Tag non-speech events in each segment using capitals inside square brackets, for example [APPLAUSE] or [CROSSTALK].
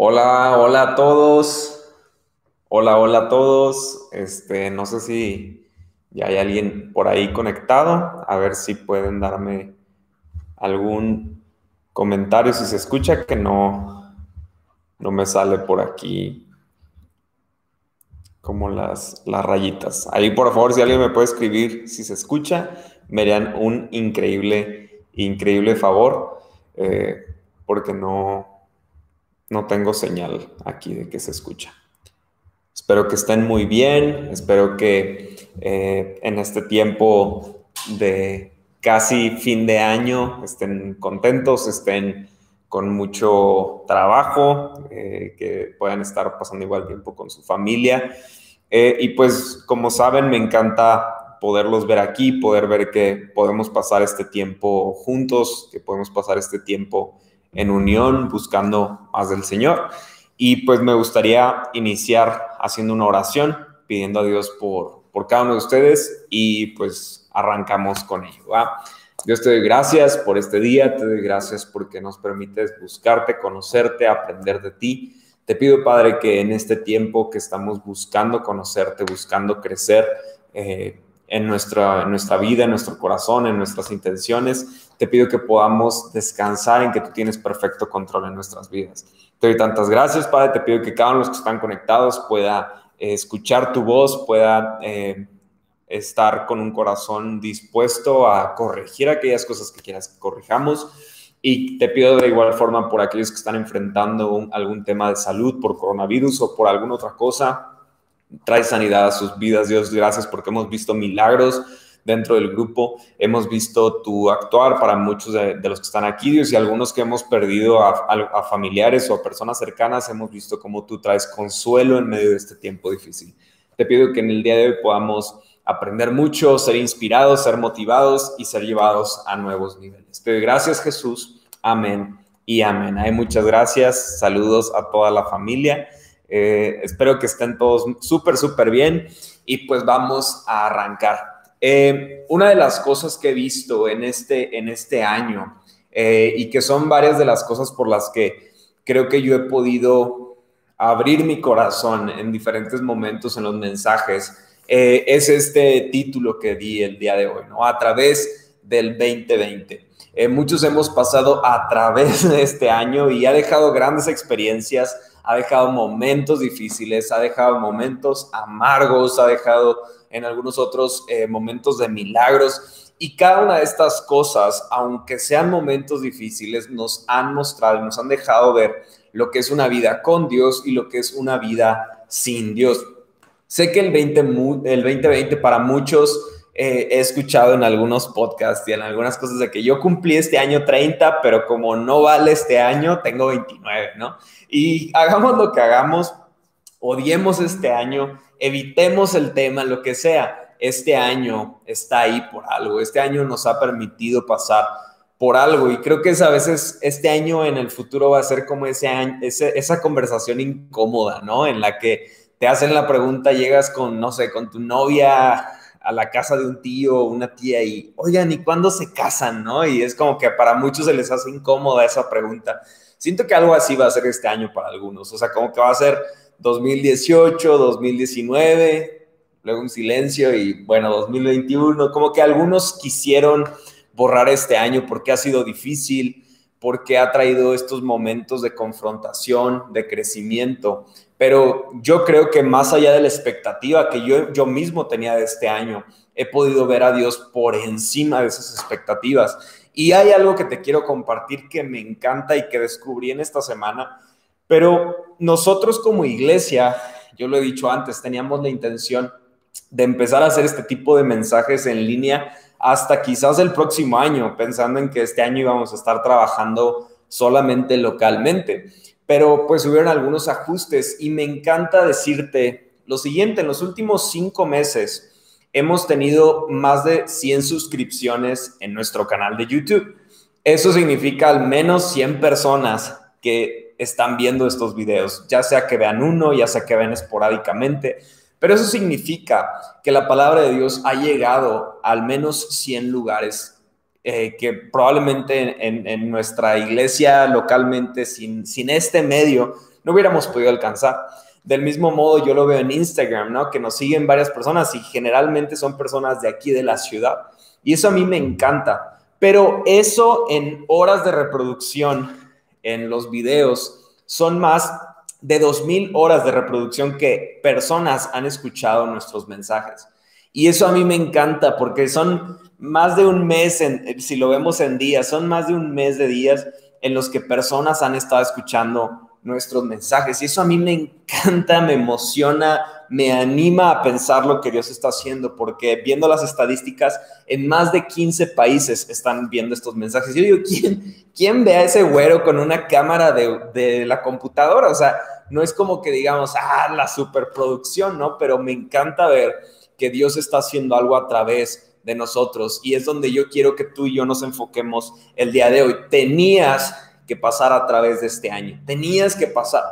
Hola, hola a todos. Hola, hola a todos. Este, no sé si ya hay alguien por ahí conectado. A ver si pueden darme algún comentario si se escucha que no, no me sale por aquí como las, las rayitas. Ahí por favor, si alguien me puede escribir si se escucha, me harían un increíble, increíble favor, eh, porque no, no tengo señal aquí de que se escucha. Espero que estén muy bien, espero que eh, en este tiempo de casi fin de año estén contentos, estén con mucho trabajo, eh, que puedan estar pasando igual tiempo con su familia. Eh, y pues como saben, me encanta poderlos ver aquí, poder ver que podemos pasar este tiempo juntos, que podemos pasar este tiempo en unión, buscando más del Señor. Y pues me gustaría iniciar haciendo una oración, pidiendo a Dios por, por cada uno de ustedes y pues arrancamos con ello. Dios te doy gracias por este día, te doy gracias porque nos permites buscarte, conocerte, aprender de ti. Te pido, Padre, que en este tiempo que estamos buscando conocerte, buscando crecer, eh, en nuestra, nuestra vida, en nuestro corazón, en nuestras intenciones. Te pido que podamos descansar en que tú tienes perfecto control en nuestras vidas. Te doy tantas gracias, Padre. Te pido que cada uno de los que están conectados pueda eh, escuchar tu voz, pueda eh, estar con un corazón dispuesto a corregir aquellas cosas que quieras que corrijamos. Y te pido de igual forma por aquellos que están enfrentando algún tema de salud por coronavirus o por alguna otra cosa, trae sanidad a sus vidas. Dios, gracias porque hemos visto milagros dentro del grupo. Hemos visto tu actuar para muchos de, los que están aquí, Dios, y algunos que hemos perdido a, familiares o a personas cercanas, hemos visto cómo tú traes consuelo en medio de este tiempo difícil. Te pido que en el día de hoy podamos aprender mucho, ser inspirados, ser motivados y ser llevados a nuevos niveles. Te doy gracias, Jesús. Amén y amén. Hay muchas gracias. Saludos a toda la familia. Eh, espero que estén todos súper, súper bien y pues vamos a arrancar. Eh, una de las cosas que he visto en este, en este año eh, y que son varias de las cosas por las que creo que yo he podido abrir mi corazón en diferentes momentos en los mensajes, es este título que di el día de hoy, ¿no? A través del 2020. muchos hemos pasado a través de este año y ha dejado grandes experiencias, ha dejado momentos difíciles, ha dejado momentos amargos, ha dejado en algunos otros eh, momentos de milagros. Y cada una de estas cosas, aunque sean momentos difíciles, nos han mostrado, nos han dejado ver lo que es una vida con Dios y lo que es una vida sin Dios. Sé que el, 20, el 2020 para muchos eh, he escuchado en algunos podcasts y en algunas cosas de que yo cumplí este año 30, pero como no vale este año, tengo 29, ¿no? Y hagamos lo que hagamos, odiemos este año, evitemos el tema, lo que sea. Este año está ahí por algo, este año nos ha permitido pasar por algo y creo que es a veces este año en el futuro va a ser como ese año, esa conversación incómoda, ¿no? En la que te hacen la pregunta, llegas con, no sé, con tu novia a la casa de un tío o una tía y, oigan, ¿y cuándo se casan? ¿No? Y es como que para muchos se les hace incómoda esa pregunta. Siento que algo así va a ser este año para algunos, o sea, como que va a ser 2018, 2019, luego un silencio y bueno, 2021, como que algunos quisieron borrar este año porque ha sido difícil, porque ha traído estos momentos de confrontación, de crecimiento, pero yo creo que más allá de la expectativa que yo, yo mismo tenía de este año, he podido ver a Dios por encima de esas expectativas. Y hay algo que te quiero compartir que me encanta y que descubrí en esta semana, pero nosotros como iglesia, yo lo he dicho antes, teníamos la intención de empezar a hacer este tipo de mensajes en línea hasta quizás el próximo año, pensando en que este año íbamos a estar trabajando solamente localmente pero pues hubieron algunos ajustes. Y me encanta decirte lo siguiente, en los últimos cinco meses hemos tenido más de 100 suscripciones en nuestro canal de YouTube. Eso significa al menos 100 personas que están viendo estos videos, ya sea que vean uno, ya sea que vean esporádicamente, pero eso significa que la palabra de Dios ha llegado a al menos 100 lugares eh, que probablemente en, nuestra iglesia localmente, sin, sin este medio, no hubiéramos podido alcanzar. Del mismo modo, yo lo veo en Instagram, ¿no? Que nos siguen varias personas y generalmente son personas de aquí de la ciudad. Y eso a mí me encanta. Pero eso en horas de reproducción en los videos son más de 2.000 horas de reproducción que personas han escuchado nuestros mensajes. Y eso a mí me encanta porque son más de un mes, en, si lo vemos en días, son más de un mes de días en los que personas han estado escuchando nuestros mensajes. Y eso a mí me encanta, me emociona, me anima a pensar lo que Dios está haciendo, porque viendo las estadísticas, en más de 15 países están viendo estos mensajes. Yo digo, ¿quién, quién ve a ese güero con una cámara de, de la computadora? O sea, no es como que digamos, ah, la superproducción, ¿no? Pero me encanta ver que Dios está haciendo algo a través de nosotros y es donde yo quiero que tú y yo nos enfoquemos el día de hoy. Tenías que pasar a través de este año, tenías que pasar.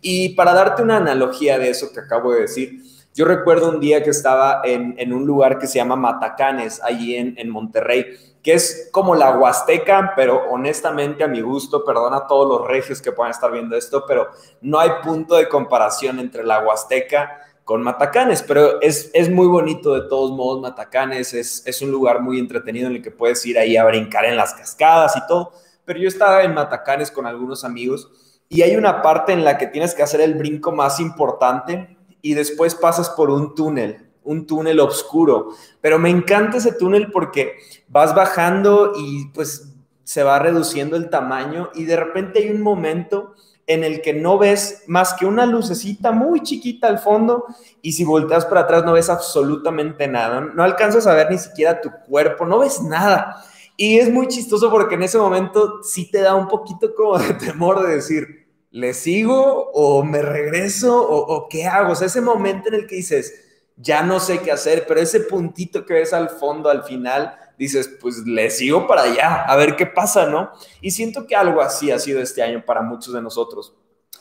Y para darte una analogía de eso que acabo de decir, yo recuerdo un día que estaba en, un lugar que se llama Matacanes, allí en, en Monterrey, que es como la Huasteca, pero honestamente a mi gusto, perdona a todos los regios que puedan estar viendo esto, pero no hay punto de comparación entre la Huasteca con Matacanes, pero es, es muy bonito de todos modos Matacanes, es, es un lugar muy entretenido en el que puedes ir ahí a brincar en las cascadas y todo, pero yo estaba en Matacanes con algunos amigos y hay una parte en la que tienes que hacer el brinco más importante y después pasas por un túnel, un túnel oscuro, pero me encanta ese túnel porque vas bajando y pues se va reduciendo el tamaño y de repente hay un momento en el que no ves más que una lucecita muy chiquita al fondo y si volteas para atrás no ves absolutamente nada, no alcanzas a ver ni siquiera tu cuerpo, no ves nada. Y es muy chistoso porque en ese momento sí te da un poquito como de [LAUGHS] temor de decir, ¿le sigo o me regreso o, qué hago? O sea, ese momento en el que dices, ya no sé qué hacer, pero ese puntito que ves al fondo, al final, dices, pues le sigo para allá, a ver qué pasa, ¿no? Y siento que algo así ha sido este año para muchos de nosotros.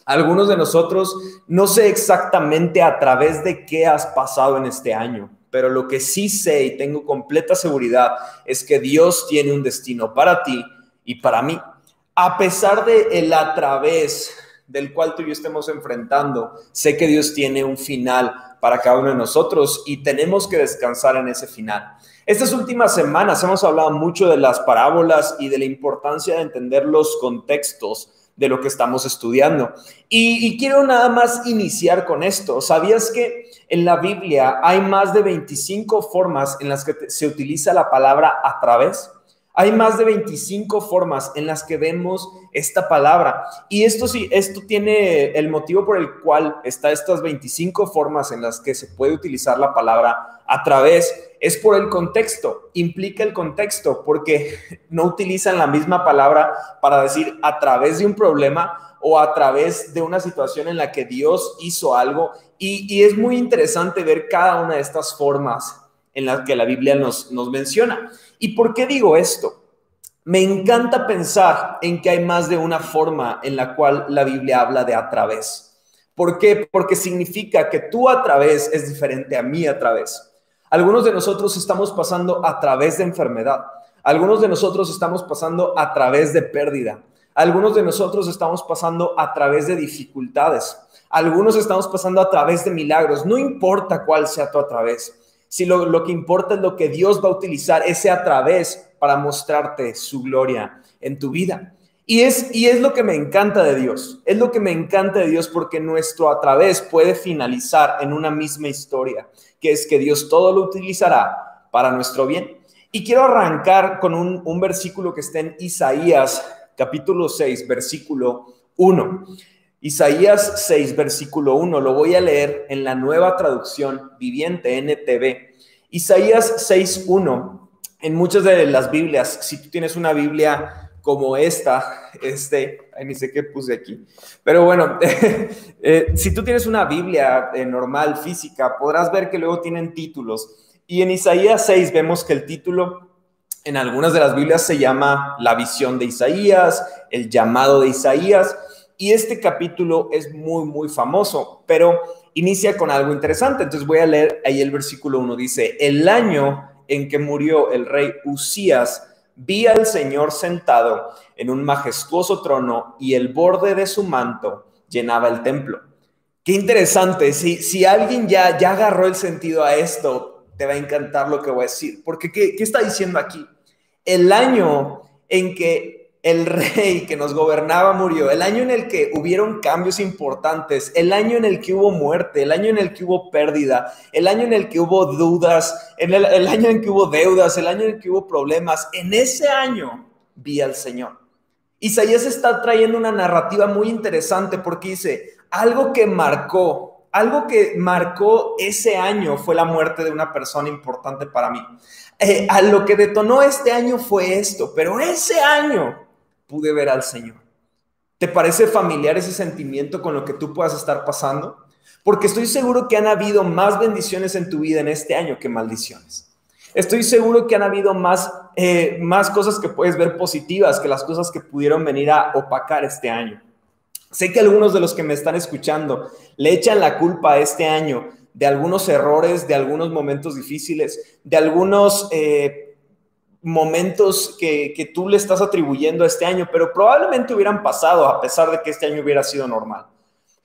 Algunos de nosotros no sé exactamente a través de qué has pasado en este año, pero lo que sí sé y tengo completa seguridad es que Dios tiene un destino para ti y para mí. A pesar de el a través del cual tú y yo estemos enfrentando, sé que Dios tiene un final para cada uno de nosotros y tenemos que descansar en ese final. Estas últimas semanas hemos hablado mucho de las parábolas y de la importancia de entender los contextos de lo que estamos estudiando. Y, quiero nada más iniciar con esto. ¿Sabías que en la Biblia hay más de 25 formas en las que se utiliza la palabra a través? Hay más de 25 formas en las que vemos esta palabra. Y esto sí, esto tiene el motivo por el cual está estas 25 formas en las que se puede utilizar la palabra a través, es por el contexto, implica el contexto, porque [LAUGHS] no utilizan la misma palabra para decir a través de un problema o a través de una situación en la que Dios hizo algo. Y, es muy interesante ver cada una de estas formas en las que la Biblia nos, nos menciona. ¿Y por qué digo esto? Me encanta pensar en que hay más de una forma en la cual la Biblia habla de a través. ¿Por qué? Porque significa que tú a través es diferente a mí a través. Algunos de nosotros estamos pasando a través de enfermedad. Algunos de nosotros estamos pasando a través de pérdida. Algunos de nosotros estamos pasando a través de dificultades. Algunos estamos pasando a través de milagros. No importa cuál sea tu a través si lo, que importa es lo que Dios va a utilizar ese a través para mostrarte su gloria en tu vida. Y es, y es lo que me encanta de Dios, es lo que me encanta de Dios porque nuestro a través puede finalizar en una misma historia, que es que Dios todo lo utilizará para nuestro bien. Y quiero arrancar con un, un versículo que está en Isaías capítulo 6, versículo 1. Isaías 6, versículo 1, lo voy a leer en la nueva traducción viviente NTV. Isaías 6, 1, en muchas de las Biblias, si tú tienes una Biblia como esta, este, ay, ni sé qué puse aquí, pero bueno, [LAUGHS] eh, si tú tienes una Biblia eh, normal, física, podrás ver que luego tienen títulos. Y en Isaías 6 vemos que el título en algunas de las Biblias se llama La visión de Isaías, el llamado de Isaías, y este capítulo es muy, muy famoso, pero inicia con algo interesante. Entonces voy a leer ahí el versículo 1. Dice, el año en que murió el rey Usías vi al Señor sentado en un majestuoso trono y el borde de su manto llenaba el templo. Qué interesante, si, si alguien ya, ya agarró el sentido a esto, te va a encantar lo que voy a decir, porque ¿qué, qué está diciendo aquí? El año en que el rey que nos gobernaba murió, el año en el que hubieron cambios importantes, el año en el que hubo muerte, el año en el que hubo pérdida, el año en el que hubo dudas, el, el año en que hubo deudas, el año en el que hubo problemas, en ese año vi al Señor. Isaías está trayendo una narrativa muy interesante porque dice, algo que marcó, algo que marcó ese año fue la muerte de una persona importante para mí. Eh, a lo que detonó este año fue esto, pero ese año pude ver al Señor. ¿Te parece familiar ese sentimiento con lo que tú puedas estar pasando? Porque estoy seguro que han habido más bendiciones en tu vida en este año que maldiciones. Estoy seguro que han habido más, eh, más cosas que puedes ver positivas que las cosas que pudieron venir a opacar este año. Sé que algunos de los que me están escuchando le echan la culpa a este año de algunos errores, de algunos momentos difíciles, de algunos eh, momentos que, que, tú le estás atribuyendo a este año, pero probablemente hubieran pasado a pesar de que este año hubiera sido normal.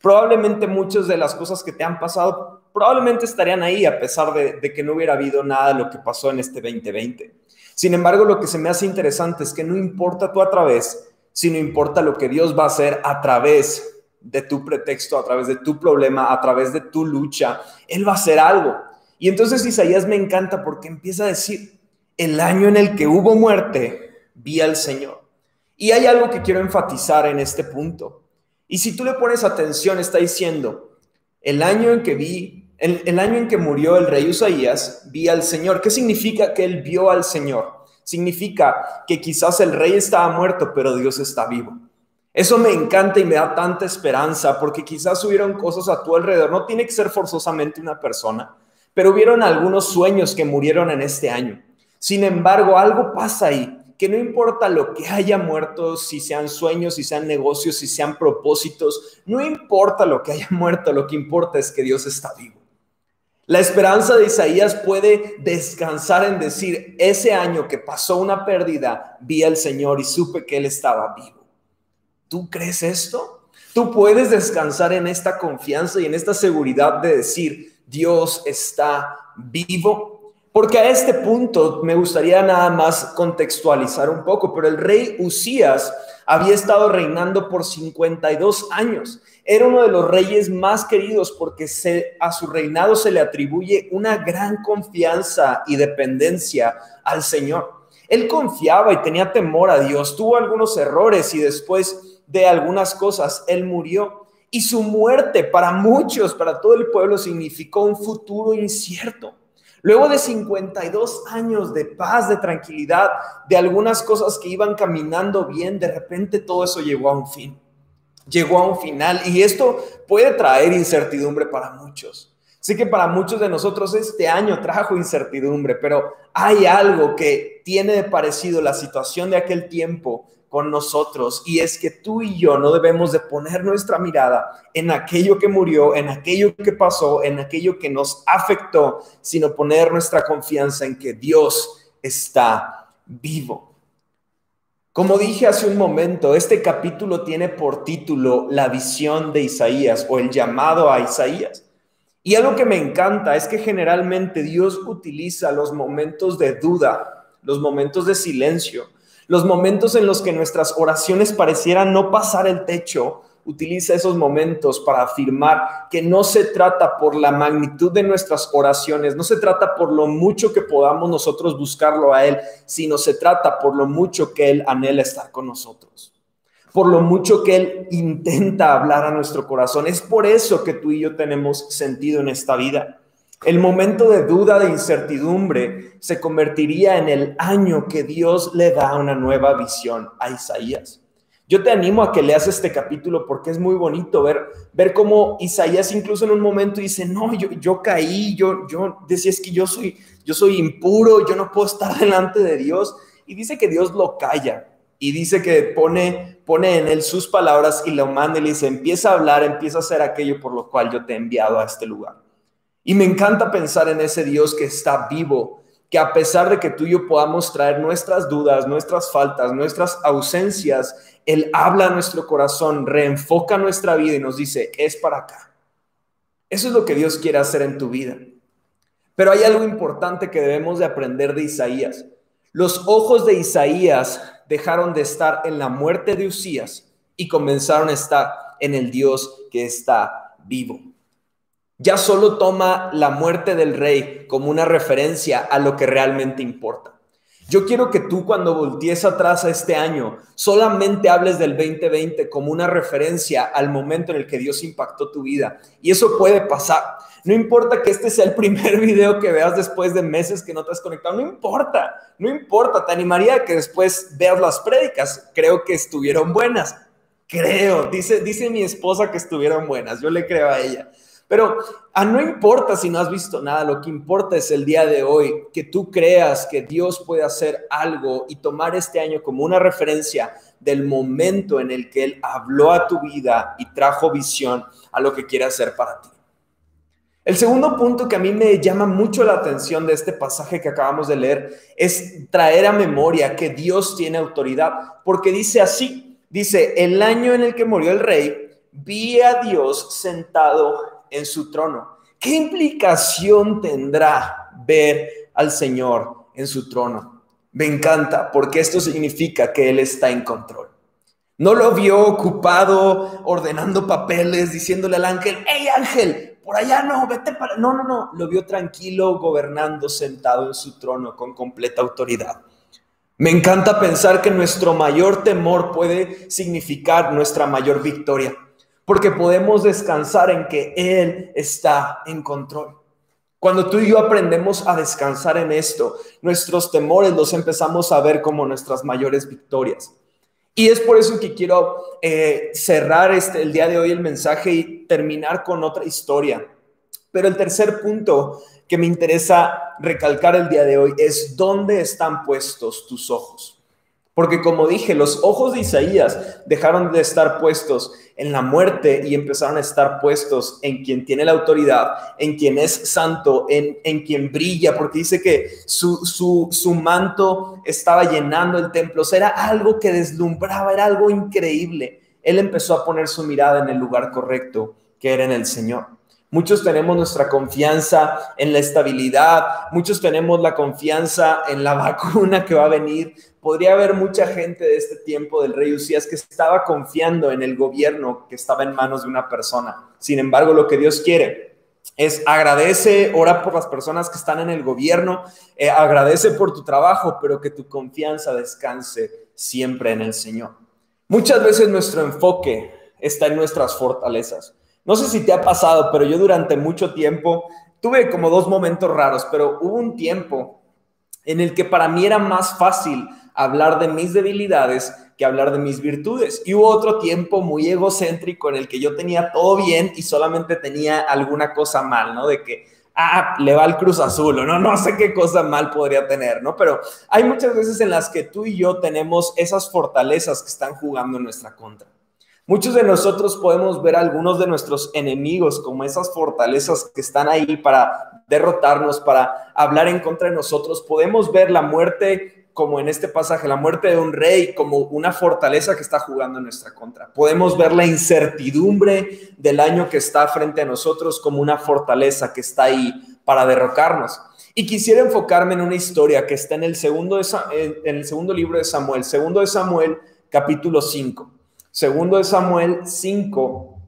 Probablemente muchas de las cosas que te han pasado probablemente estarían ahí a pesar de, de que no hubiera habido nada de lo que pasó en este 2020. Sin embargo, lo que se me hace interesante es que no importa tú a través, sino importa lo que Dios va a hacer a través de tu pretexto, a través de tu problema, a través de tu lucha. Él va a hacer algo. Y entonces Isaías me encanta porque empieza a decir, el año en el que hubo muerte, vi al Señor. Y hay algo que quiero enfatizar en este punto. Y si tú le pones atención, está diciendo, el año en que vi, el, año en que murió el rey Usaías, vi al Señor. ¿Qué significa que él vio al Señor? Significa que quizás el rey estaba muerto, pero Dios está vivo. Eso me encanta y me da tanta esperanza porque quizás hubieron cosas a tu alrededor. No tiene que ser forzosamente una persona, pero hubieron algunos sueños que murieron en este año. Sin embargo, algo pasa ahí, que no importa lo que haya muerto, si sean sueños, si sean negocios, si sean propósitos, no importa lo que haya [LAUGHS] muerto, lo que importa es que Dios está vivo. La esperanza de Isaías puede descansar en decir, ese año que pasó una pérdida, vi al Señor y supe que Él estaba vivo. ¿Tú crees esto? Tú puedes descansar en esta confianza y en esta seguridad de decir, Dios está vivo porque a este punto me gustaría nada más contextualizar un poco, pero el rey Usías había estado reinando por 52 años. Era uno de los reyes más queridos porque a su reinado se le atribuye una gran confianza y dependencia al Señor. Él confiaba y tenía temor a Dios, tuvo algunos errores y después de algunas cosas, él murió. Y su muerte para muchos, para todo el pueblo, significó un futuro incierto. Luego de 52 años de paz, de tranquilidad, de algunas cosas que iban caminando bien, de repente todo eso llegó a un fin. Llegó a un final y esto puede traer incertidumbre para muchos. Sé que para muchos de nosotros este año trajo incertidumbre, pero hay algo que tiene de parecido la situación de aquel tiempo con nosotros y es que tú y yo no debemos de poner nuestra mirada en aquello que murió, en aquello que pasó, en aquello que nos afectó, sino poner nuestra confianza en que Dios está vivo. Como dije hace un momento, este capítulo tiene por título la visión de Isaías o el llamado a Isaías. Y algo que me encanta es que generalmente Dios utiliza los momentos de duda, los momentos de silencio, los momentos en los que nuestras oraciones parecieran no pasar el techo, utiliza esos momentos para afirmar que no se trata por la magnitud de nuestras oraciones, no se trata por lo mucho que podamos nosotros buscarlo a Él, sino se trata por lo mucho que Él anhela estar con nosotros, por lo mucho que Él intenta hablar a nuestro corazón. Es por eso que tú y yo tenemos sentido en esta vida. El momento de duda, de incertidumbre, se convertiría en el año que Dios le da una nueva visión a Isaías. Yo te animo a que leas este capítulo porque es muy bonito ver, ver cómo Isaías incluso en un momento dice, no, yo, yo caí, yo, yo decía, es que yo soy, yo soy impuro, yo no puedo estar [LAUGHS] delante de Dios. Y dice que Dios lo calla y dice que pone, pone en él sus palabras y lo manda y le dice, empieza a hablar, empieza a hacer aquello por lo cual yo te he enviado a este lugar. Y me encanta pensar en ese Dios que está vivo que a pesar de que tú y yo podamos traer nuestras dudas, nuestras faltas, nuestras ausencias, Él habla a nuestro corazón, reenfoca nuestra vida y nos dice, es para acá. Eso es lo que Dios quiere hacer en tu vida. Pero hay algo importante que debemos de aprender de Isaías. Los ojos de Isaías dejaron de estar en la muerte de Usías y comenzaron a estar en el Dios que está vivo. Ya solo toma la muerte del rey como una referencia a lo que realmente importa. Yo quiero que tú cuando voltees atrás a este año, solamente hables del 2020 como una referencia al momento en el que Dios impactó tu vida. Y eso puede pasar. No importa que este sea el primer [LAUGHS] video que veas después de meses que no te has conectado, no importa, no importa. Te animaría que después veas las prédicas. Creo que estuvieron buenas. Creo, dice, dice mi esposa que estuvieron buenas. Yo le creo a ella. Pero ah, no importa si no has visto nada, lo que importa es el día de hoy, que tú creas que Dios puede hacer algo y tomar este año como una referencia del momento en el que Él habló a tu vida y trajo visión a lo que quiere hacer para ti. El segundo punto que a mí me llama mucho la atención de este pasaje que acabamos de leer es traer a memoria que Dios tiene autoridad, porque dice así, dice, el año en el que murió el rey, vi a Dios sentado en su trono. ¿Qué implicación tendrá ver al Señor en su trono? Me encanta porque esto significa que Él está en control. No lo vio ocupado ordenando papeles, diciéndole al ángel, hey ángel, por allá no, vete para... No, no, no, lo vio tranquilo, gobernando, sentado en su trono con completa autoridad. Me encanta pensar que nuestro mayor temor puede significar nuestra mayor victoria porque podemos descansar en que Él está en control. Cuando tú y yo aprendemos a descansar en esto, nuestros temores los empezamos a ver como nuestras mayores victorias. Y es por eso que quiero eh, cerrar este, el día de hoy el mensaje y terminar con otra historia. Pero el tercer punto que me interesa recalcar el día de hoy es dónde están puestos tus ojos. Porque como dije, los ojos de Isaías dejaron de estar puestos en la muerte y empezaron a estar puestos en quien tiene la autoridad, en quien es santo, en, en quien brilla, porque dice que su, su, su manto estaba llenando el templo. O sea, era algo que deslumbraba, era algo increíble. Él empezó a poner su mirada en el lugar correcto, que era en el Señor. Muchos tenemos nuestra confianza en la estabilidad, muchos tenemos la confianza en la [LAUGHS] vacuna que va a venir. Podría haber mucha gente de este tiempo del rey Usías que estaba confiando en el gobierno que estaba en manos de una persona. Sin embargo, lo que Dios quiere es agradece, ora por las personas que están en el gobierno, eh, agradece por tu trabajo, pero que tu confianza descanse siempre en el Señor. Muchas veces nuestro enfoque está en nuestras fortalezas. No sé si te ha pasado, pero yo durante mucho tiempo tuve como dos momentos raros, pero hubo un tiempo en el que para mí era más fácil hablar de mis debilidades que hablar de mis virtudes. Y hubo otro tiempo muy egocéntrico en el que yo tenía todo bien y solamente tenía alguna cosa mal, ¿no? De que, ah, le va el Cruz Azul, o no, no sé qué cosa mal podría tener, ¿no? Pero hay muchas veces en las que tú y yo tenemos esas fortalezas que están jugando en nuestra contra. Muchos de nosotros podemos ver a algunos de nuestros enemigos como esas fortalezas que están ahí para derrotarnos, para hablar en contra de nosotros. Podemos ver la muerte, como en este pasaje, la muerte de un rey, como una fortaleza que está jugando en nuestra contra. Podemos ver la incertidumbre del año que está frente a nosotros como una fortaleza que está ahí para derrocarnos. Y quisiera enfocarme en una historia que está en el segundo, en el segundo libro de Samuel, segundo de Samuel, capítulo 5. Segundo de Samuel 5.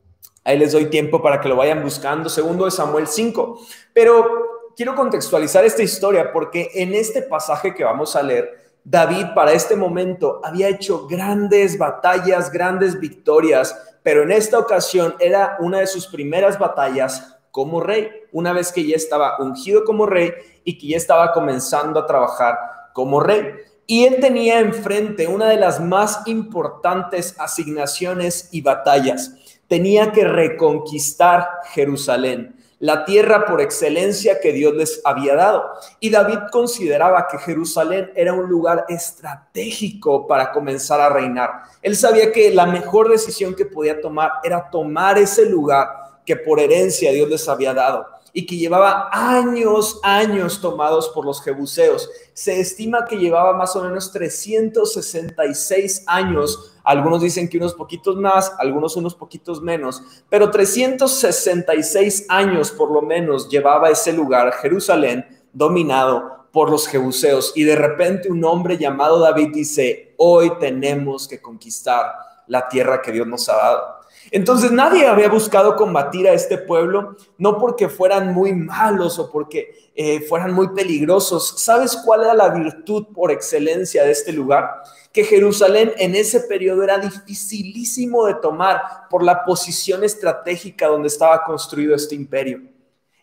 Ahí les doy tiempo para que lo vayan buscando. Segundo de Samuel 5. Pero quiero contextualizar esta historia porque en este pasaje que vamos a leer, David para este momento había hecho grandes batallas, grandes victorias, pero en esta ocasión era una de sus primeras batallas como rey, una vez que ya estaba ungido como rey y que ya estaba comenzando a trabajar como rey. Y él tenía enfrente una de las más importantes asignaciones y batallas. Tenía que reconquistar Jerusalén, la tierra por excelencia que Dios les había dado. Y David consideraba que Jerusalén era un lugar estratégico para comenzar a reinar. Él sabía que la mejor decisión que podía tomar era tomar ese lugar que por herencia Dios les había dado. Y que llevaba años, años tomados por los jebuseos. Se estima que llevaba más o menos 366 años. Algunos dicen que unos poquitos más, algunos unos poquitos menos, pero 366 años por lo menos llevaba ese lugar, Jerusalén, dominado por los jebuseos. Y de repente un hombre llamado David dice, hoy tenemos que conquistar la tierra que Dios nos ha dado. Entonces nadie había buscado combatir a este pueblo, no porque fueran muy malos o porque eh, fueran muy peligrosos. ¿Sabes cuál era la virtud por excelencia de este lugar? Que Jerusalén en ese periodo era dificilísimo de tomar por la posición estratégica donde estaba construido este imperio.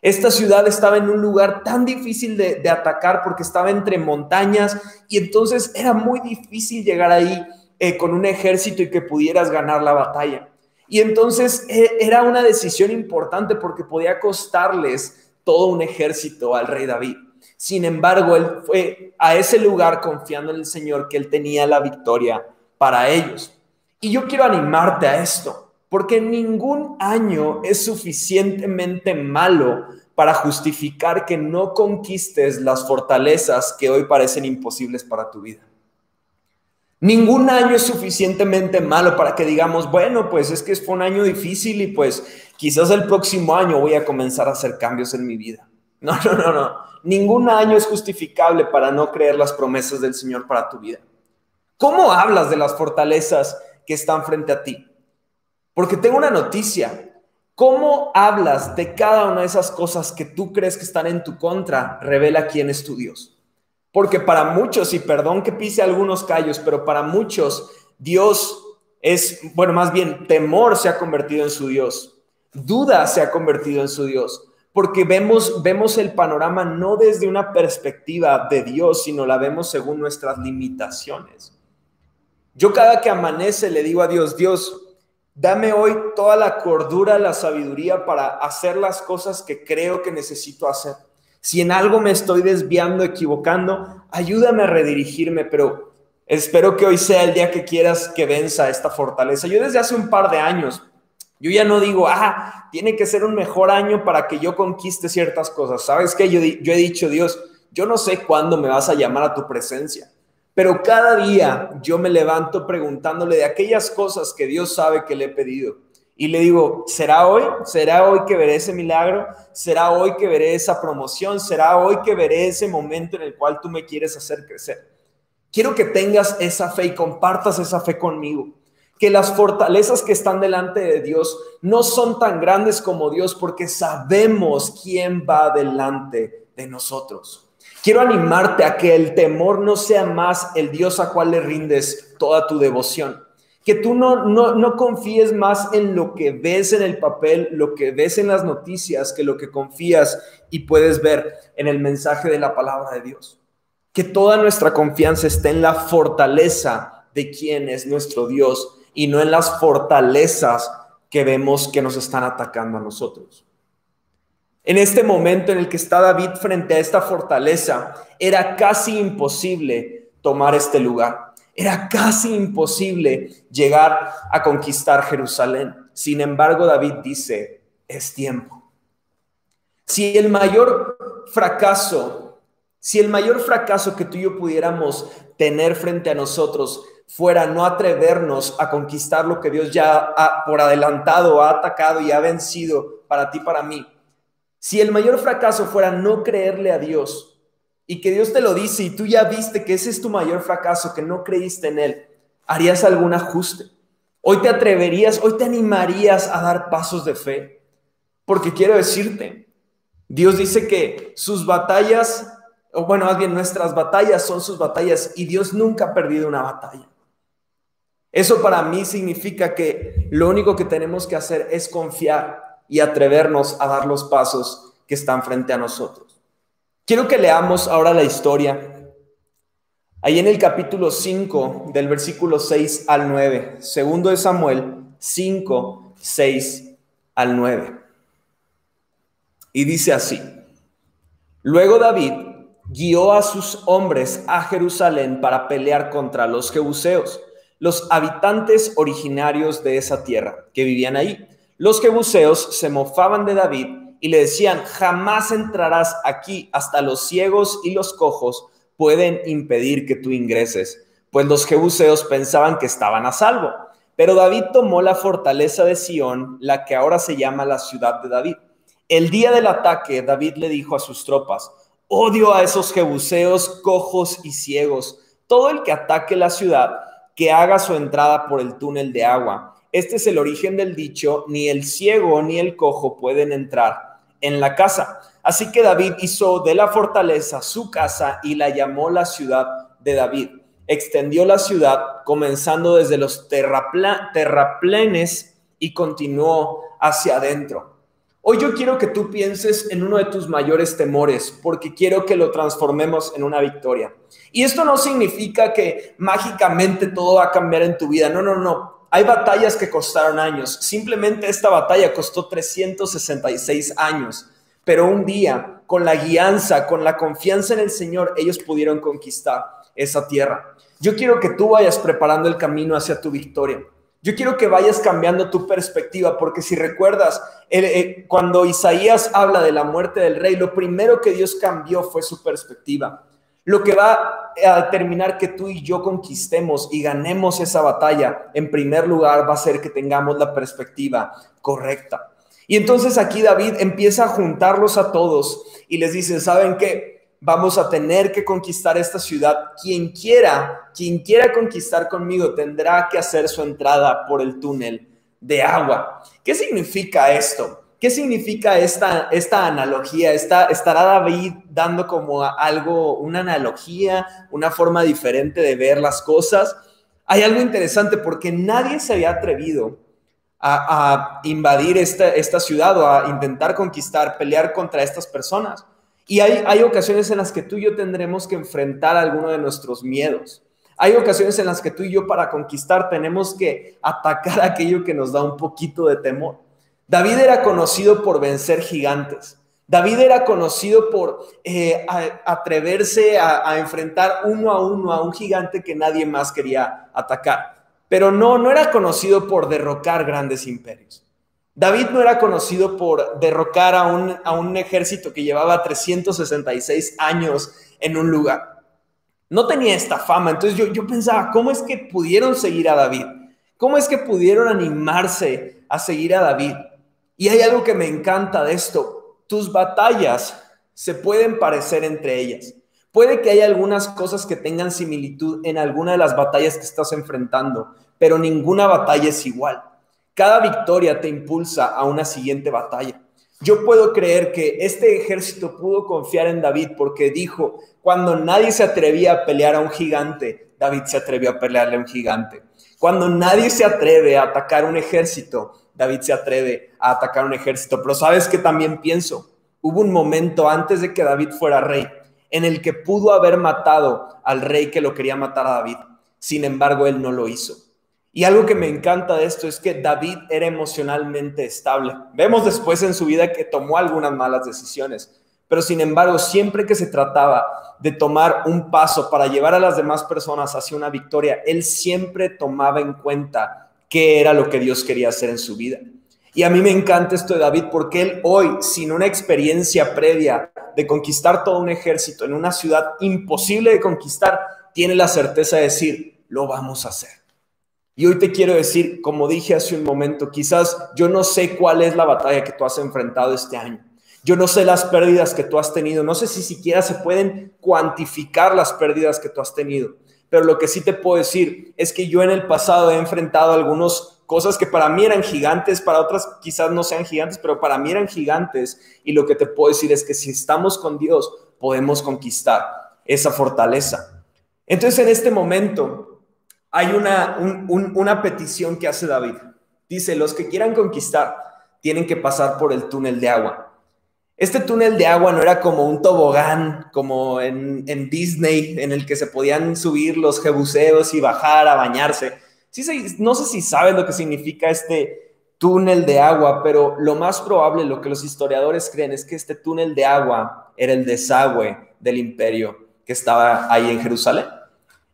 Esta ciudad estaba en un lugar tan difícil de, atacar porque estaba entre montañas y entonces era muy difícil llegar ahí eh, con un ejército y que pudieras ganar la batalla. Y entonces eh, era una decisión importante porque podía costarles todo un ejército al rey David. Sin embargo, él fue a ese lugar confiando en el Señor que él tenía la victoria para ellos. Y yo quiero animarte a esto, porque ningún año es suficientemente malo para justificar que no conquistes las fortalezas que hoy parecen imposibles para tu vida. Ningún año es suficientemente malo para que digamos, bueno, pues es que fue un año difícil y pues quizás el próximo año voy a comenzar a hacer cambios en mi vida. [LAUGHS] No, no, no, no. Ningún año es justificable para no creer las promesas del Señor para tu vida. ¿Cómo hablas de las fortalezas que están frente a ti? Porque tengo una noticia. ¿Cómo hablas de cada una de esas cosas que tú crees que están en tu contra? Revela quién es tu Dios. Porque para muchos, y perdón que pise algunos callos, pero para muchos Dios es, bueno, más bien temor se ha convertido en su Dios, duda se ha convertido en su Dios, porque vemos, vemos el panorama no desde una perspectiva de Dios, sino la vemos según nuestras limitaciones. Yo cada que amanece le digo a Dios, Dios, dame hoy toda la cordura, la sabiduría para hacer las cosas que creo que necesito hacer. Si en algo me estoy desviando, equivocando, ayúdame a redirigirme, pero espero que hoy sea el día que quieras que venza esta fortaleza. Yo desde hace un par de años, yo ya no digo, ah, tiene que ser un mejor año para que yo conquiste ciertas cosas. ¿Sabes qué? Yo, yo he dicho, Dios, yo no sé cuándo me vas a llamar a tu presencia, pero cada día yo me levanto preguntándole de aquellas cosas que Dios sabe que le he pedido y le digo, ¿será hoy? ¿Será hoy que veré ese milagro? ¿Será hoy que veré esa promoción? ¿Será hoy que veré ese momento en el cual tú me quieres hacer crecer? Quiero que tengas esa fe y compartas esa fe conmigo. Que las fortalezas que están delante de Dios no son tan grandes como Dios porque sabemos quién va delante de nosotros. Quiero animarte a que el temor no sea más el Dios a cual le rindes toda tu devoción que tú no, no, confíes más en lo que ves en el papel, lo que ves en las noticias, que lo que confías y puedes ver en el mensaje de la palabra de Dios. Que toda nuestra confianza esté en la fortaleza de quien es nuestro Dios y no en las fortalezas que vemos que nos están atacando a nosotros. En este momento en el que está David frente a esta fortaleza, era casi imposible tomar este lugar. Era casi imposible llegar a conquistar Jerusalén. Sin embargo, David dice, es tiempo. Si el mayor fracaso, si el mayor fracaso que tú y yo pudiéramos tener frente a nosotros fuera no atrevernos a conquistar lo que Dios ya ha, por adelantado ha atacado y ha vencido para ti, para mí. Si el mayor fracaso fuera no creerle a Dios, y que Dios te lo dice y tú ya viste que ese es tu mayor fracaso, que no creíste en Él, ¿harías algún ajuste? Hoy te atreverías, hoy te animarías a dar pasos de fe. Porque quiero decirte, Dios dice que sus batallas, o bueno, más bien nuestras batallas son sus batallas y Dios nunca ha perdido una batalla. Eso para mí significa que lo único que tenemos que hacer es confiar y atrevernos a dar los pasos que están frente a nosotros. Quiero que leamos ahora la historia. Ahí en el capítulo 5, del versículo 6 al 9, segundo de Samuel 5, 6 al 9. Y dice así, luego David guió a sus hombres a Jerusalén para pelear contra los jebuseos, los habitantes originarios de esa tierra que vivían ahí. Los jebuseos se mofaban de David y le decían, jamás entrarás aquí, hasta los ciegos y los cojos pueden impedir que tú ingreses, pues los jebuseos pensaban que estaban a salvo. Pero David tomó la fortaleza de Sión, la que ahora se llama la ciudad de David. El día del ataque, David le dijo a sus tropas, odio a esos jebuseos cojos y ciegos. Todo el que ataque la ciudad, que haga su entrada por el túnel de agua. Este es el origen del dicho, ni el ciego ni el cojo pueden entrar en la casa. Así que David hizo de la fortaleza su casa y la llamó la ciudad de David extendió la ciudad comenzando desde los terraplenes y continuó hacia adentro. Hoy yo quiero que tú pienses en uno de tus mayores temores, porque quiero que lo transformemos en una victoria. Y esto no significa que mágicamente todo va a cambiar en tu vida. No, no, no. Hay batallas que costaron años. Simplemente esta batalla costó 366 años. Pero un día, con la guianza, con la confianza en el Señor, ellos pudieron conquistar esa tierra. Yo quiero que tú vayas preparando el camino hacia tu victoria. Yo quiero que vayas cambiando tu perspectiva, porque si recuerdas, eh, cuando Isaías habla de la muerte del rey, lo primero que Dios cambió fue su perspectiva. Lo que va a determinar que tú y yo conquistemos y ganemos esa batalla, en primer lugar, va a ser que tengamos la perspectiva correcta. Y entonces aquí David empieza a juntarlos a todos y les dice, ¿saben qué? vamos a tener que conquistar esta ciudad. Quien quiera, quien quiera conquistar conmigo tendrá que hacer su entrada por el túnel de agua. ¿Qué significa esto? ¿Qué significa esta, esta analogía? ¿Estará David dando como algo, una analogía, una forma diferente de ver las cosas? Hay algo interesante porque nadie se había atrevido a, invadir esta, esta ciudad o a intentar conquistar, pelear contra estas personas. Y hay, ocasiones en las que tú y yo tendremos que enfrentar alguno de nuestros miedos. Hay ocasiones en las que tú y yo para conquistar tenemos que atacar [LAUGHS] aquello que nos da un poquito de temor. David era conocido por vencer gigantes. David era conocido por eh, atreverse a, a, enfrentar uno a uno a un gigante que nadie más quería atacar. Pero no, no era conocido por derrocar grandes imperios. David no era conocido por derrocar a un, a un ejército que llevaba 366 años en un lugar. No tenía esta fama. Entonces yo, yo pensaba, ¿cómo es que pudieron seguir a David? ¿Cómo es que pudieron animarse a seguir a David? Y hay algo que me encanta de esto. Tus batallas se pueden parecer entre ellas. Puede que haya algunas cosas que tengan similitud en alguna de las batallas que estás enfrentando, pero ninguna batalla es igual. Cada victoria te impulsa a una siguiente batalla. Yo puedo creer que este ejército pudo confiar en David porque dijo, cuando nadie se atrevía a pelear a un gigante, David se atrevió a pelearle a un gigante. Cuando nadie se atreve a atacar un ejército, David se atreve a atacar un ejército. Pero sabes que también pienso, hubo un momento antes de que David fuera rey en el que pudo haber matado al rey que lo quería matar a David. Sin embargo, él no lo hizo. Y algo que me encanta de esto es que David era emocionalmente estable. Vemos después en su vida que tomó algunas malas decisiones, pero sin embargo, siempre que se trataba de tomar un paso para llevar a las demás personas hacia una victoria, él siempre tomaba en cuenta qué era lo que Dios quería hacer en su vida. Y a mí me encanta esto de David porque él hoy, sin una experiencia previa de conquistar todo un ejército en una ciudad imposible de conquistar, tiene la certeza de decir, lo vamos a hacer. Y hoy te quiero decir, como dije hace un momento, quizás yo no sé cuál es la batalla que tú has enfrentado este año. Yo no sé las pérdidas que tú has tenido. No sé si siquiera se pueden cuantificar las pérdidas que tú has tenido. Pero lo que sí te puedo decir es que yo en el pasado he enfrentado algunas cosas que para mí eran gigantes, para otras quizás no sean gigantes, pero para mí eran gigantes. Y lo que te puedo decir es que si estamos con Dios, podemos conquistar esa fortaleza. Entonces en este momento hay una, una petición que hace David. Dice, los que quieran conquistar tienen que pasar por el túnel de agua. Este túnel de agua no era como un tobogán, como en, Disney, en el que se podían subir los jebuseos y bajar a bañarse. No sé si saben lo que significa este túnel de agua, pero lo más probable, lo que los historiadores creen, es que este túnel de agua era el desagüe del imperio que estaba ahí en Jerusalén.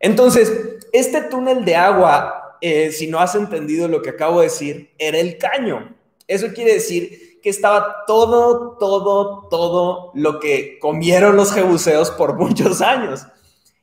Entonces, este túnel de agua, eh, si no has entendido lo que acabo de decir, era el caño. Eso quiere decir que estaba todo, todo, todo lo que comieron los jebuseos por [LAUGHS] muchos años.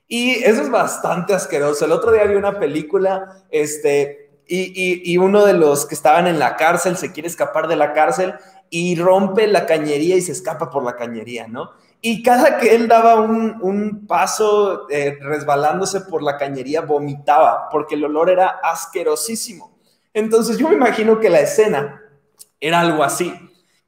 Y eso es bastante asqueroso. El otro día vi una película, este, y, y, uno de los que estaban en la cárcel se quiere escapar de la cárcel y rompe la cañería y se escapa por la cañería, ¿no? Y cada que él daba un, un paso eh, resbalándose por la cañería, vomitaba, porque el olor era asquerosísimo. Entonces yo me imagino que la escena era algo así.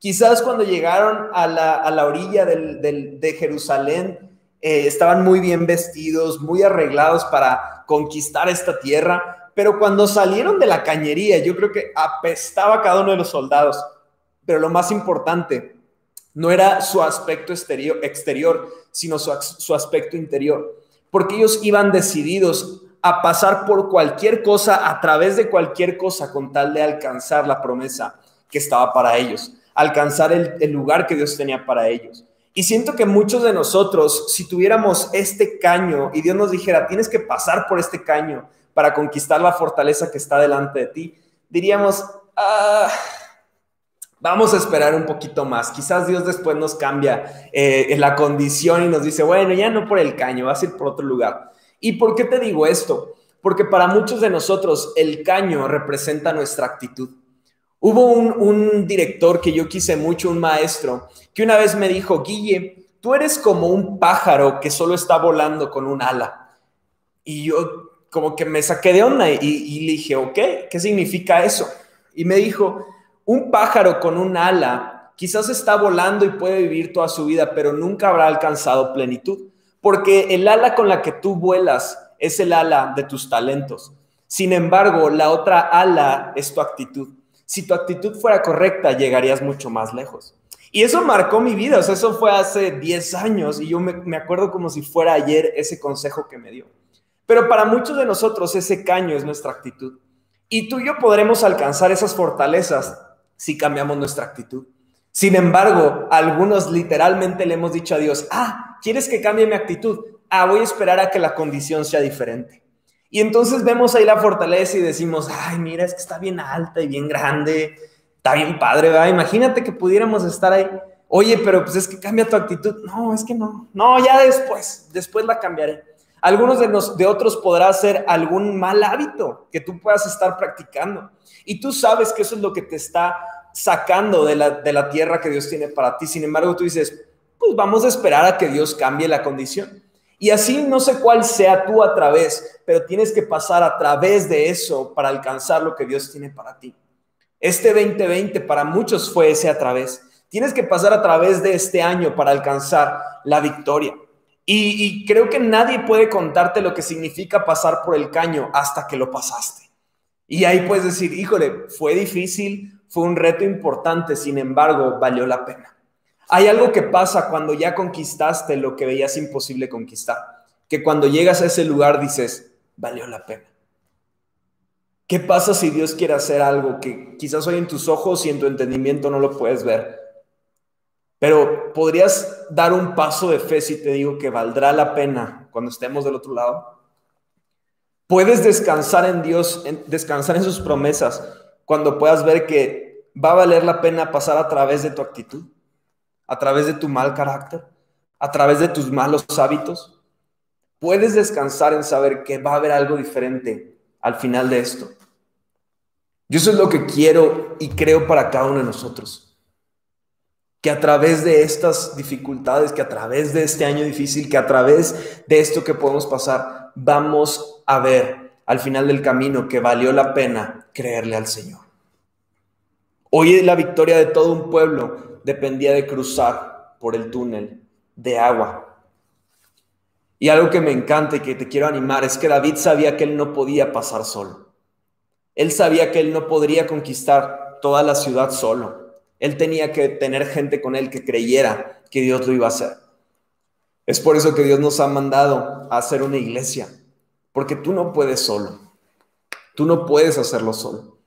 Quizás cuando llegaron a la, a la orilla de Jerusalén, eh, estaban muy bien vestidos, muy arreglados para conquistar esta tierra, pero cuando salieron de la cañería, yo creo que apestaba cada uno de los soldados. Pero lo más importante, no era su aspecto exterior, exterior sino su, su aspecto interior, porque ellos iban decididos a pasar por cualquier cosa, a través de cualquier cosa, con tal de alcanzar la promesa que estaba para ellos, alcanzar el, lugar que Dios tenía para ellos. Y siento que muchos de nosotros, si tuviéramos este caño y Dios nos dijera, tienes que pasar por este caño para conquistar la fortaleza que está delante de ti, diríamos, ah, Vamos a esperar un poquito más. Quizás Dios después nos cambia eh, la condición y nos dice, bueno, ya no por el caño, vas a ir por otro lugar. ¿Y por qué te digo esto? Porque para muchos de nosotros el caño representa nuestra actitud. Hubo un, director que yo quise mucho, un maestro, que una vez me dijo, Guille, tú eres como un pájaro que solo está volando con un ala. Y yo como que me saqué de onda y, y le dije, ok, ¿qué significa eso? Y me dijo, un pájaro con un ala quizás está volando y puede vivir toda su vida, pero nunca habrá alcanzado plenitud, porque el ala con la que tú vuelas es el ala de tus talentos. Sin embargo, la otra ala es tu actitud. Si tu actitud fuera correcta, llegarías mucho más lejos. Y eso marcó mi vida, o sea, eso fue hace 10 años y yo me, me acuerdo como si fuera ayer ese consejo que me dio. Pero para muchos de nosotros ese caño es nuestra actitud. Y tú y yo podremos alcanzar esas fortalezas si cambiamos nuestra actitud. Sin embargo, algunos literalmente le hemos dicho a Dios, ah, ¿quieres que cambie mi actitud? Ah, voy a esperar a que la condición sea diferente. Y entonces vemos ahí la fortaleza y decimos, ay, mira, es que está bien alta y bien grande, está bien padre. Imagínate que pudiéramos estar ahí. Oye, pero pues es que cambia tu actitud. No, es que no. No, ya después, después la cambiaré. Algunos de, los, de otros podrá ser algún mal hábito que tú puedas estar practicando. Y tú sabes que eso es lo que te está sacando de la, de la tierra que Dios tiene para ti. Sin embargo, tú dices, pues vamos a esperar a que Dios cambie la condición. Y así no sé cuál sea tú a través, pero tienes que pasar a través de eso para alcanzar lo que Dios tiene para ti. Este 2020 para muchos fue ese a través. Tienes que pasar a través de este año para alcanzar la victoria. Y, y, creo que nadie puede contarte lo que significa pasar por el caño hasta que lo pasaste. Y ahí puedes decir, híjole, fue difícil, fue un reto importante, sin embargo, valió la pena. Hay algo que pasa cuando ya conquistaste lo que veías imposible conquistar, que cuando llegas a ese lugar dices, valió la pena. ¿Qué pasa si Dios quiere hacer algo que quizás hoy en tus ojos y en tu entendimiento no lo puedes ver? Pero podrías dar un paso de fe si te digo que valdrá la pena cuando estemos del otro lado. Puedes descansar en Dios, descansar en sus promesas, cuando puedas ver que va a valer la pena pasar a través de tu actitud, a través de tu mal carácter, a través de tus malos hábitos. Puedes descansar en saber que va a haber algo diferente al final de esto. Yo eso es lo que quiero y creo para cada uno de nosotros. Que a través de estas dificultades, que a través de este año difícil, que a través de esto que podemos pasar, vamos a ver al final del camino que valió la pena creerle al Señor. Hoy la victoria de todo un pueblo dependía de cruzar por el túnel de agua. Y algo que me encanta y que te quiero animar es que David sabía que él no podía pasar solo. Él sabía que él no podría conquistar toda la ciudad solo. Él tenía que tener gente con él que creyera que Dios lo iba a hacer. Es por eso que Dios nos ha mandado a hacer una iglesia, porque tú no puedes solo. Tú no puedes hacerlo solo.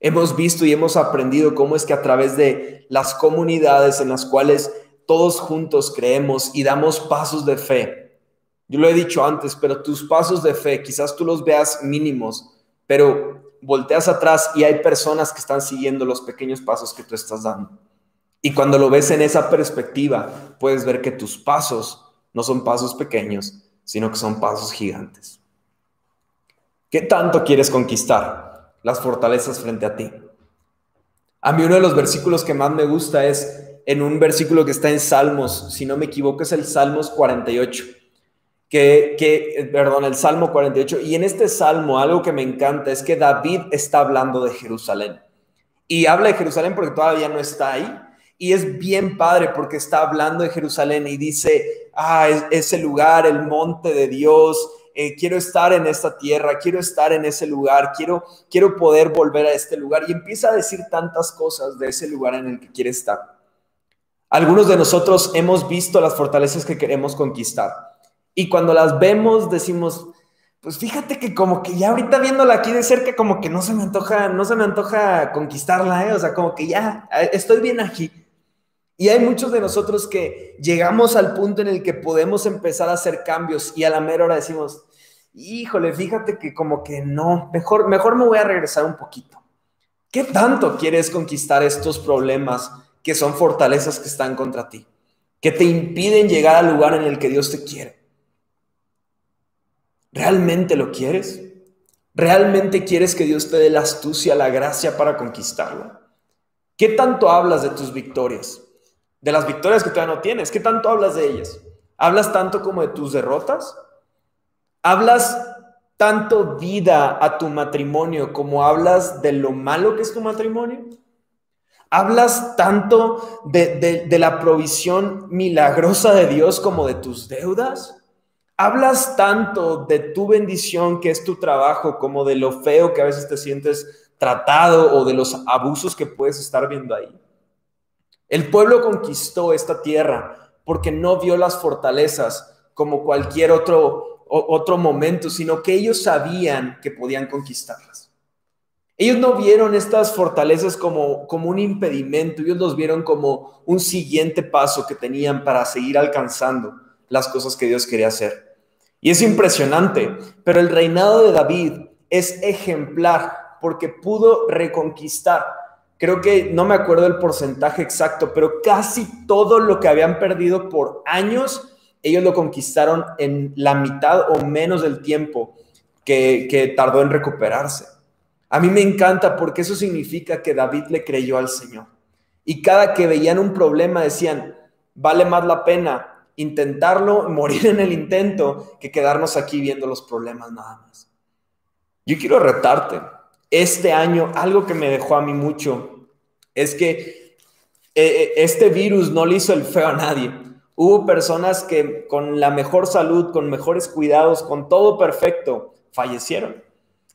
Hemos visto y hemos aprendido cómo es que a través de las comunidades en las cuales todos juntos creemos y damos pasos de fe. Yo lo he dicho antes, pero tus pasos de fe, quizás tú los veas mínimos, pero volteas atrás y hay personas que están siguiendo los pequeños pasos que tú estás dando. Y cuando lo ves en esa perspectiva, puedes ver que tus pasos no son pasos pequeños, sino que son pasos gigantes. ¿Qué tanto quieres conquistar las fortalezas frente a ti? A mí uno de los versículos que más me gusta es en un versículo que está en Salmos, si no me equivoco es el Salmos 48, que, que, perdón, el Salmo 48. Y en este Salmo algo que me encanta es que David está hablando de Jerusalén. Y habla de Jerusalén porque todavía no está ahí. Y es bien padre porque está hablando de Jerusalén y dice, ah, ese lugar, el monte de Dios, eh, quiero estar en esta tierra, quiero estar en ese lugar, quiero, quiero poder volver a este lugar. Y empieza a decir tantas cosas de ese lugar en el que quiere estar. Algunos de nosotros hemos visto las fortalezas que queremos conquistar. Y cuando las vemos decimos, pues fíjate que como que ya ahorita viéndola aquí de cerca, como que no se me antoja, no se me antoja conquistarla, ¿eh? O sea, como que ya eh, estoy bien aquí. Y hay muchos de nosotros que llegamos al punto en el que podemos empezar a hacer cambios y a la mera hora decimos, híjole, fíjate que como que no, mejor, mejor me voy a regresar un poquito. ¿Qué tanto quieres conquistar estos problemas que son fortalezas que están contra ti? Que te impiden llegar al lugar en el que Dios te quiere. ¿Realmente lo quieres? ¿Realmente quieres que Dios te dé la astucia, la gracia para conquistarlo? ¿Qué tanto hablas de tus victorias? De las victorias que todavía no tienes. ¿Qué tanto hablas de ellas? ¿Hablas tanto como de tus derrotas? ¿Hablas tanto vida a tu matrimonio como hablas de lo malo que es tu matrimonio? ¿Hablas tanto de, de la provisión milagrosa de Dios como de tus deudas? hablas tanto de tu bendición que es tu trabajo como de lo feo que a veces te sientes tratado o de los abusos que puedes estar viendo ahí. El pueblo conquistó esta tierra porque no vio las fortalezas como cualquier otro, otro momento, sino que ellos sabían que podían conquistarlas. Ellos no vieron estas fortalezas como, como un impedimento, ellos los vieron como un siguiente paso que tenían para seguir alcanzando las cosas que Dios quería hacer. Y es impresionante, pero el reinado de David es ejemplar porque pudo reconquistar. Creo que no me acuerdo el porcentaje exacto, pero casi todo lo que habían perdido por años, ellos lo conquistaron en la mitad o menos del tiempo que, que tardó en recuperarse. A mí me encanta porque eso significa que David le creyó al Señor. Y cada que veían un problema decían, vale más la pena intentarlo, [LAUGHS] morir en el intento, que quedarnos aquí viendo los problemas nada más. Yo quiero retarte. Este año, algo que me dejó a mí mucho es que eh, eh, este virus no le hizo el feo a nadie. Hubo personas que con la mejor salud, con mejores cuidados, con todo perfecto, fallecieron.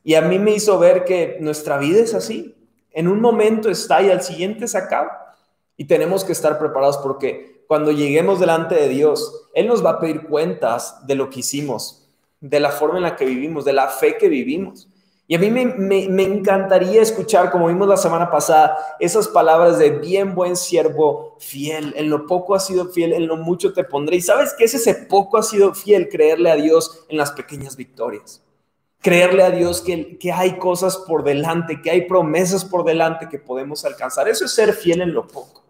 Y a mí me hizo ver que nuestra vida es así. En un momento está y al siguiente se acaba. Y tenemos que estar preparados porque cuando lleguemos delante de Dios, Él nos va a pedir cuentas de lo que hicimos, de la forma en la que vivimos, de la fe que vivimos. Y a mí me, encantaría escuchar, como vimos la semana pasada, esas palabras de bien buen siervo fiel. En lo poco has sido fiel, en lo mucho te pondré. Y sabes que es ese poco ha sido fiel, creerle a Dios en las pequeñas victorias. Creerle a Dios que, que hay cosas por delante, que hay promesas por delante que podemos alcanzar. Eso es ser fiel en lo poco.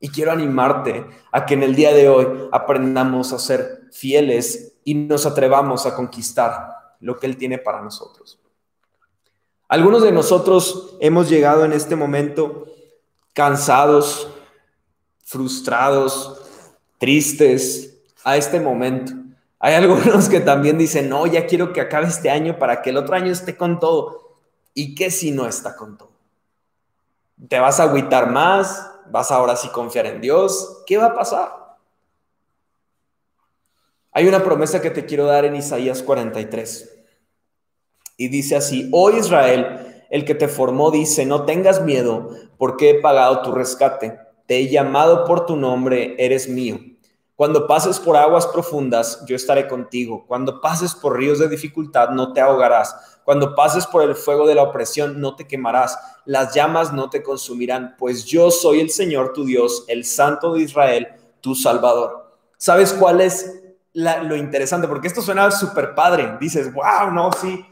Y quiero animarte a que en el día de hoy aprendamos a ser fieles y nos atrevamos a conquistar lo que Él tiene para nosotros. Algunos de nosotros hemos llegado en este momento cansados, frustrados, tristes a este momento. Hay [LAUGHS] algunos que también dicen, no, ya quiero que acabe este año para que el otro año esté con todo. ¿Y qué si no está con todo? ¿Te vas a agüitar más? ¿Vas ahora sí confiar en Dios? ¿Qué va a pasar? Hay una promesa que te quiero dar en Isaías 43. Y dice así, oh Israel, el que te formó dice, no tengas miedo, porque he pagado tu rescate. Te he llamado por tu nombre, eres mío. Cuando pases por aguas profundas, yo estaré contigo. Cuando pases por ríos de dificultad, no te ahogarás. Cuando pases por el fuego de la opresión, no te quemarás. Las llamas no te consumirán, pues yo soy el Señor tu Dios, el Santo de Israel, tu Salvador. ¿Sabes cuál es lo interesante? Porque esto suena súper padre. Dices, wow, no, sí,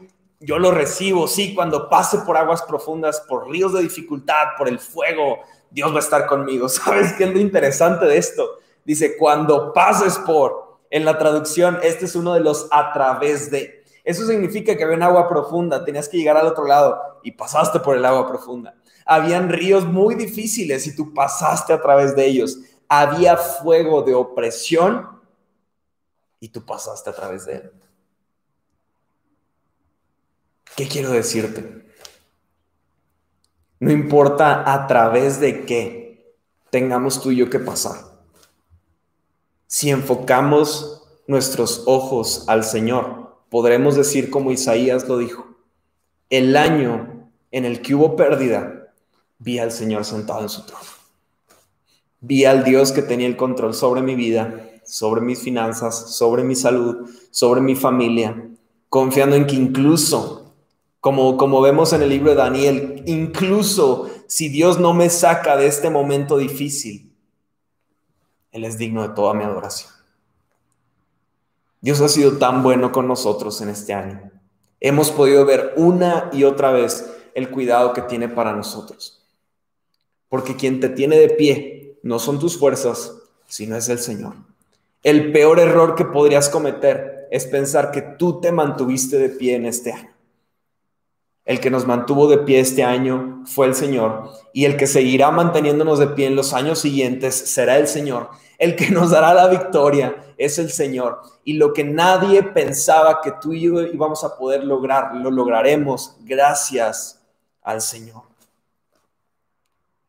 yo lo recibo, sí, cuando pase por aguas profundas, por ríos de dificultad, por el fuego, Dios va a estar conmigo. [LAUGHS] ¿Sabes qué es lo interesante de esto? Dice, cuando pases por, en la traducción, este es uno de los a través de. Eso significa que había un agua profunda, tenías que llegar al otro lado y pasaste por el agua profunda. Habían ríos muy difíciles y tú pasaste a través de ellos. Había fuego de opresión y tú pasaste a través de él. ¿Qué quiero decirte? No importa a través de qué tengamos tú y yo que pasar. Si enfocamos nuestros ojos al Señor, podremos decir como Isaías lo dijo, el año en el que hubo pérdida, vi al Señor sentado en su trono. Vi al Dios que tenía el control sobre mi vida, sobre mis finanzas, sobre mi salud, sobre mi familia, confiando en que incluso, como, como vemos en el libro de Daniel, incluso si Dios no me saca de este momento difícil, Él es digno de toda mi adoración. Dios ha sido tan bueno con nosotros en este año. Hemos podido ver una y otra vez el cuidado que tiene para nosotros. Porque quien te tiene de pie no son tus fuerzas, sino es el Señor. El peor error que podrías cometer es pensar que tú te mantuviste de pie en este año. El que nos mantuvo de pie este año fue el Señor y el que seguirá manteniéndonos de pie en los años siguientes será el Señor. El que nos dará la victoria es el Señor. Y lo que nadie pensaba que tú y yo íbamos a poder lograr, lo lograremos gracias al Señor.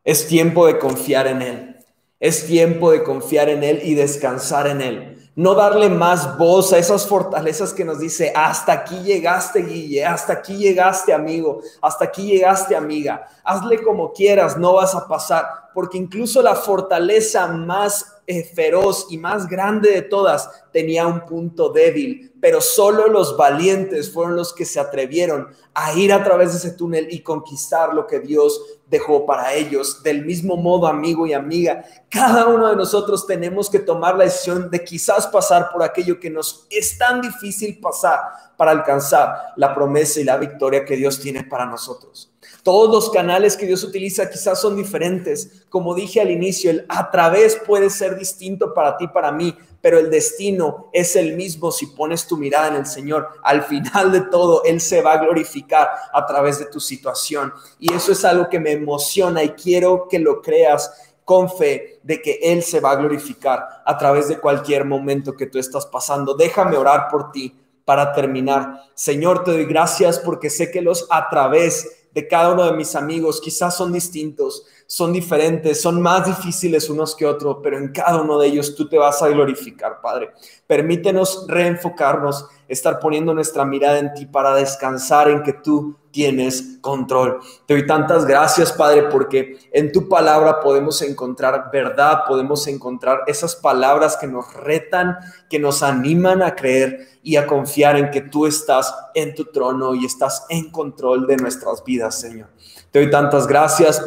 Es tiempo de confiar en Él. Es tiempo de confiar en Él y descansar en Él. No darle más voz a esas fortalezas que nos dice, hasta aquí llegaste, Guille, hasta aquí llegaste, amigo, hasta aquí llegaste, amiga. Hazle como quieras, no vas a pasar, porque incluso la fortaleza más feroz y más grande de todas tenía un punto débil, pero solo los valientes fueron los que se atrevieron a ir a través de ese túnel y conquistar lo que Dios dejó para ellos. Del mismo modo, amigo y amiga, cada uno de nosotros tenemos que tomar la decisión de quizás pasar por aquello que nos es tan difícil pasar para alcanzar la promesa y la victoria que Dios tiene para nosotros. Todos los canales que Dios utiliza quizás son diferentes. Como dije al inicio, el a través puede ser distinto para ti, para mí, pero el destino es el mismo si pones tu mirada en el Señor. Al final de todo, Él se va a glorificar a través de tu situación. Y eso es algo que me emociona y quiero que lo creas con fe de que Él se va a glorificar a través de cualquier momento que tú estás pasando. Déjame orar por ti para terminar. Señor, te doy gracias porque sé que los a través de cada uno de mis amigos quizás son distintos, son diferentes, son más difíciles unos que otros, pero en cada uno de ellos tú te vas a glorificar, Padre. Permítenos reenfocarnos, estar poniendo nuestra mirada en ti para descansar en que tú tienes control. Te doy tantas gracias, Padre, porque en tu palabra podemos encontrar verdad, podemos encontrar esas palabras que nos retan, que nos animan a creer y a confiar en que tú estás en tu trono y estás en control de nuestras vidas, Señor. Te doy tantas gracias.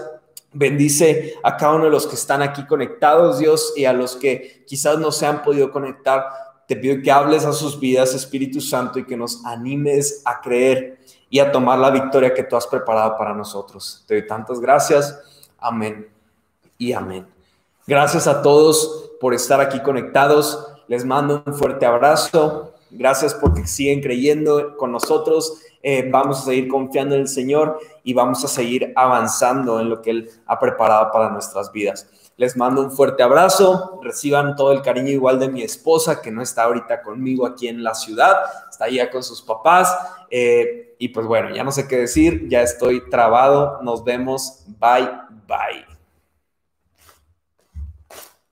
Bendice a cada uno de los que están aquí conectados, Dios, y a los que quizás no se han podido conectar. Te pido que hables a sus vidas, Espíritu Santo, y que nos animes a creer y a tomar la victoria que tú has preparado para nosotros. Te doy tantas gracias. Amén y amén. Gracias a todos por estar aquí conectados. Les mando un fuerte abrazo. Gracias porque siguen creyendo con nosotros. Eh, vamos a seguir confiando en el Señor y vamos a seguir avanzando en lo que Él ha preparado para nuestras vidas. Les mando un fuerte abrazo, reciban todo el cariño igual de mi esposa, que no está ahorita conmigo aquí en la ciudad, está allá con sus papás. Eh, y pues bueno, ya no sé qué decir, ya estoy trabado, nos vemos, bye, bye.